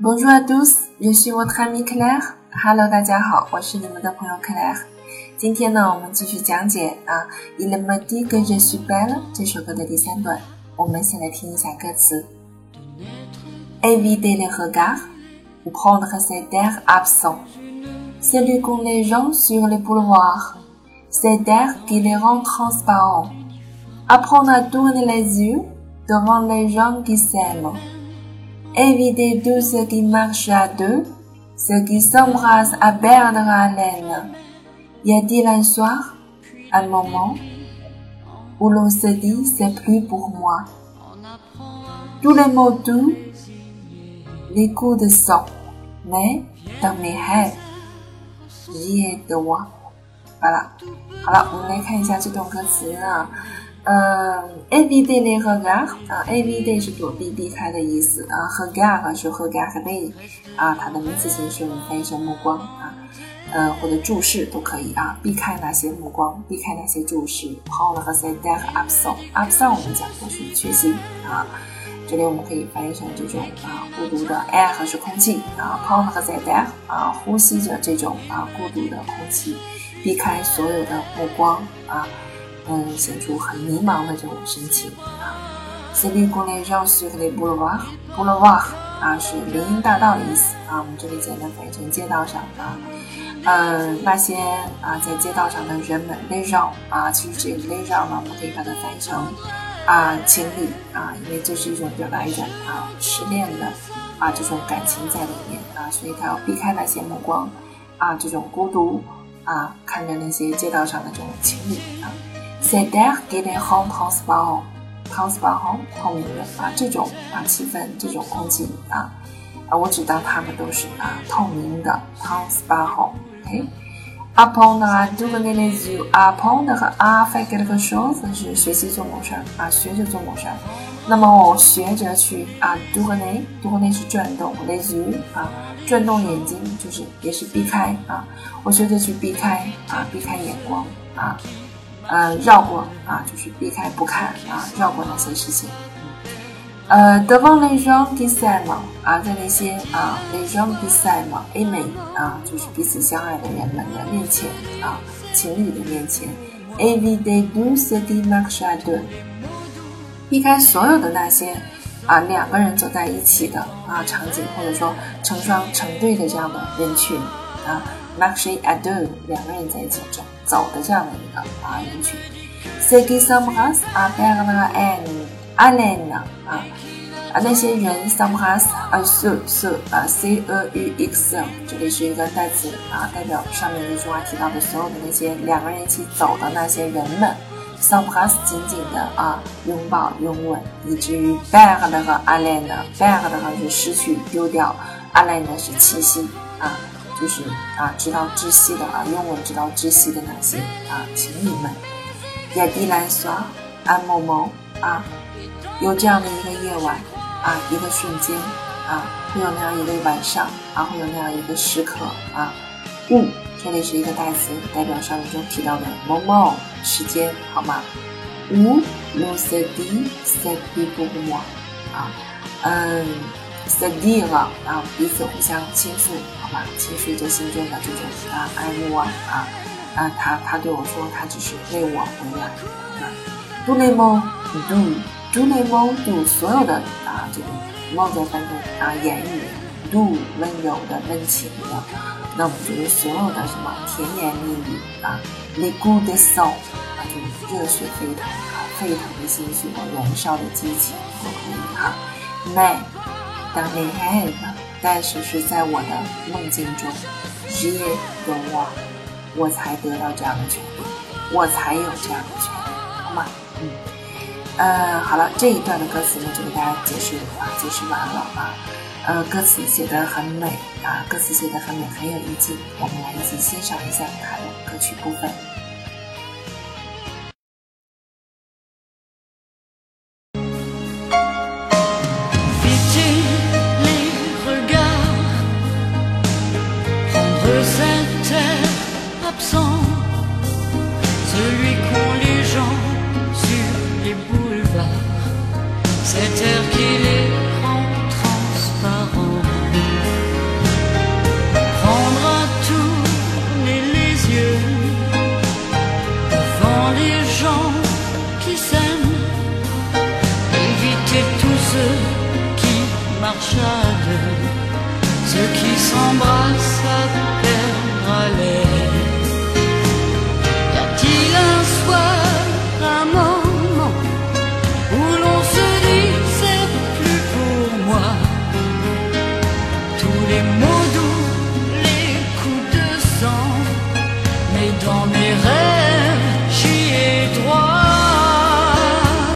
Bonjour à tous, je suis votre ami Claire. Hello，大家好，我是你们的朋友 Claire。今天呢，我们继续讲解啊，Il me dit que je suis belle 这首歌的第三段。我们先来听一下歌词：Éviter les regards ou prendre cet air absent, celui qu'ont les gens sur les boulevards, cet air qui les rend transparents. Apprendre à tourner les yeux devant les gens qui s'aiment. Éviter tous ceux qui marchent à deux, ceux qui s'embrassent à perdre haleine. Y a-t-il un soir, un moment, où l'on se dit c'est plus pour moi Tous les mots doux, les coups de sang, mais dans mes rêves, j'y ai de moi. 好了，好了，我们来看一下这段歌词啊。 嗯，A V D L 和 G 啊，A V D 是躲避、避开的意思啊，和 G 是和 G 和 D 啊，它的名词形式我们翻译成目光啊，呃或者注视都可以啊，避开那些目光，避开那些注视。好了和 Say That Absent，Absent 我们讲的是缺席啊，这里我们可以翻译成这种啊孤独的 Air 是空气啊 p o 和 Say That 啊呼吸着这种啊孤独的空气，避开所有的目光啊。嗯，显出很迷茫的这种神情啊。C B 国内绕西和内布罗瓦，布罗瓦啊是林荫大道的意思啊。我们这里简单翻译成街道上啊。嗯，那些啊在街道上的人们，内绕啊，其实这个内绕呢，我们可以把它翻译成啊情侣啊，因为这是一种表达一种啊失恋的啊这种感情在里面啊，所以他要避开那些目光啊，这种孤独啊，看着那些街道上的这种情侣啊。C'est d'air qui les rend transparents，transparent 透明的啊，这种啊气氛，这种空气啊啊，我只当它们都是啊透明的 transparent。OK，apprendre à tourner les yeux，apprendre 和 a faire quelque chose 是学习做某事儿啊，学着做某事儿。那么我学着去啊 tourner，tourner 是转动，les yeux 啊转动眼睛，就是也是避开啊，我学着去避开啊，避开眼光啊。呃绕过啊，就是避开不看啊，绕过那些事情。呃，de v o n l e g e n d e s a i m 啊，在那些啊 l e g e n d e s a i m a m 啊，就是彼此相爱的人们的面前啊，情侣的面前，a v d e b u s e de m a r c h a d o 避开所有的那些啊两个人走在一起的啊场景，或者说成双成对的这样的人群啊 m a r c h a d o 两个人在一起走。走的这样的一个啊人群。Ceux qui s'embrassent à perdre haleine 啊啊那些人 s'embrassent 啊 se se 啊 c e u x，这里是一个代词啊，代表上面一句话提到的所有的那些两个人一起走的那些人们。s'embrasse 紧紧的啊拥抱拥吻，以至于 perdre 和 Allen 的 b e g n a 是失去丢掉，haleine 是气息啊。就是啊，知道窒息的啊，拥吻直到窒息的那些啊情侣们。亚迪兰索安某某啊，有这样的一个夜晚啊，一个瞬间啊，会有那样一个晚上啊，会有那样一个时刻啊。物这里是一个代词，代表上面中提到的某某时间，好吗？五，lo se di se di bu bu 啊，嗯。Sadi 了啊，彼此互相倾诉，好吧，倾诉着心中的这种啊爱慕啊啊啊，他他对我说，他只是为我回来啊。Do le mo do，do le mo do，所有的啊这个 mo 在翻成啊言语，do 温柔的温情的，那我们就是所有的什么甜言蜜语啊，le good song 啊，就是热血沸腾啊，沸腾的心绪和燃烧的激情都可以哈，may。当你还的，但是是在我的梦境中，只有我，我才得到这样的权利，我才有这样的权利，好吗？嗯，呃，好了，这一段的歌词呢，就给大家解释啊，解释完了啊。呃，歌词写的很美啊，歌词写的很美，很有意境，我们来一起欣赏一下它的歌曲部分。que cet absent, celui qu'ont les gens sur les boulevards, cet air qui les no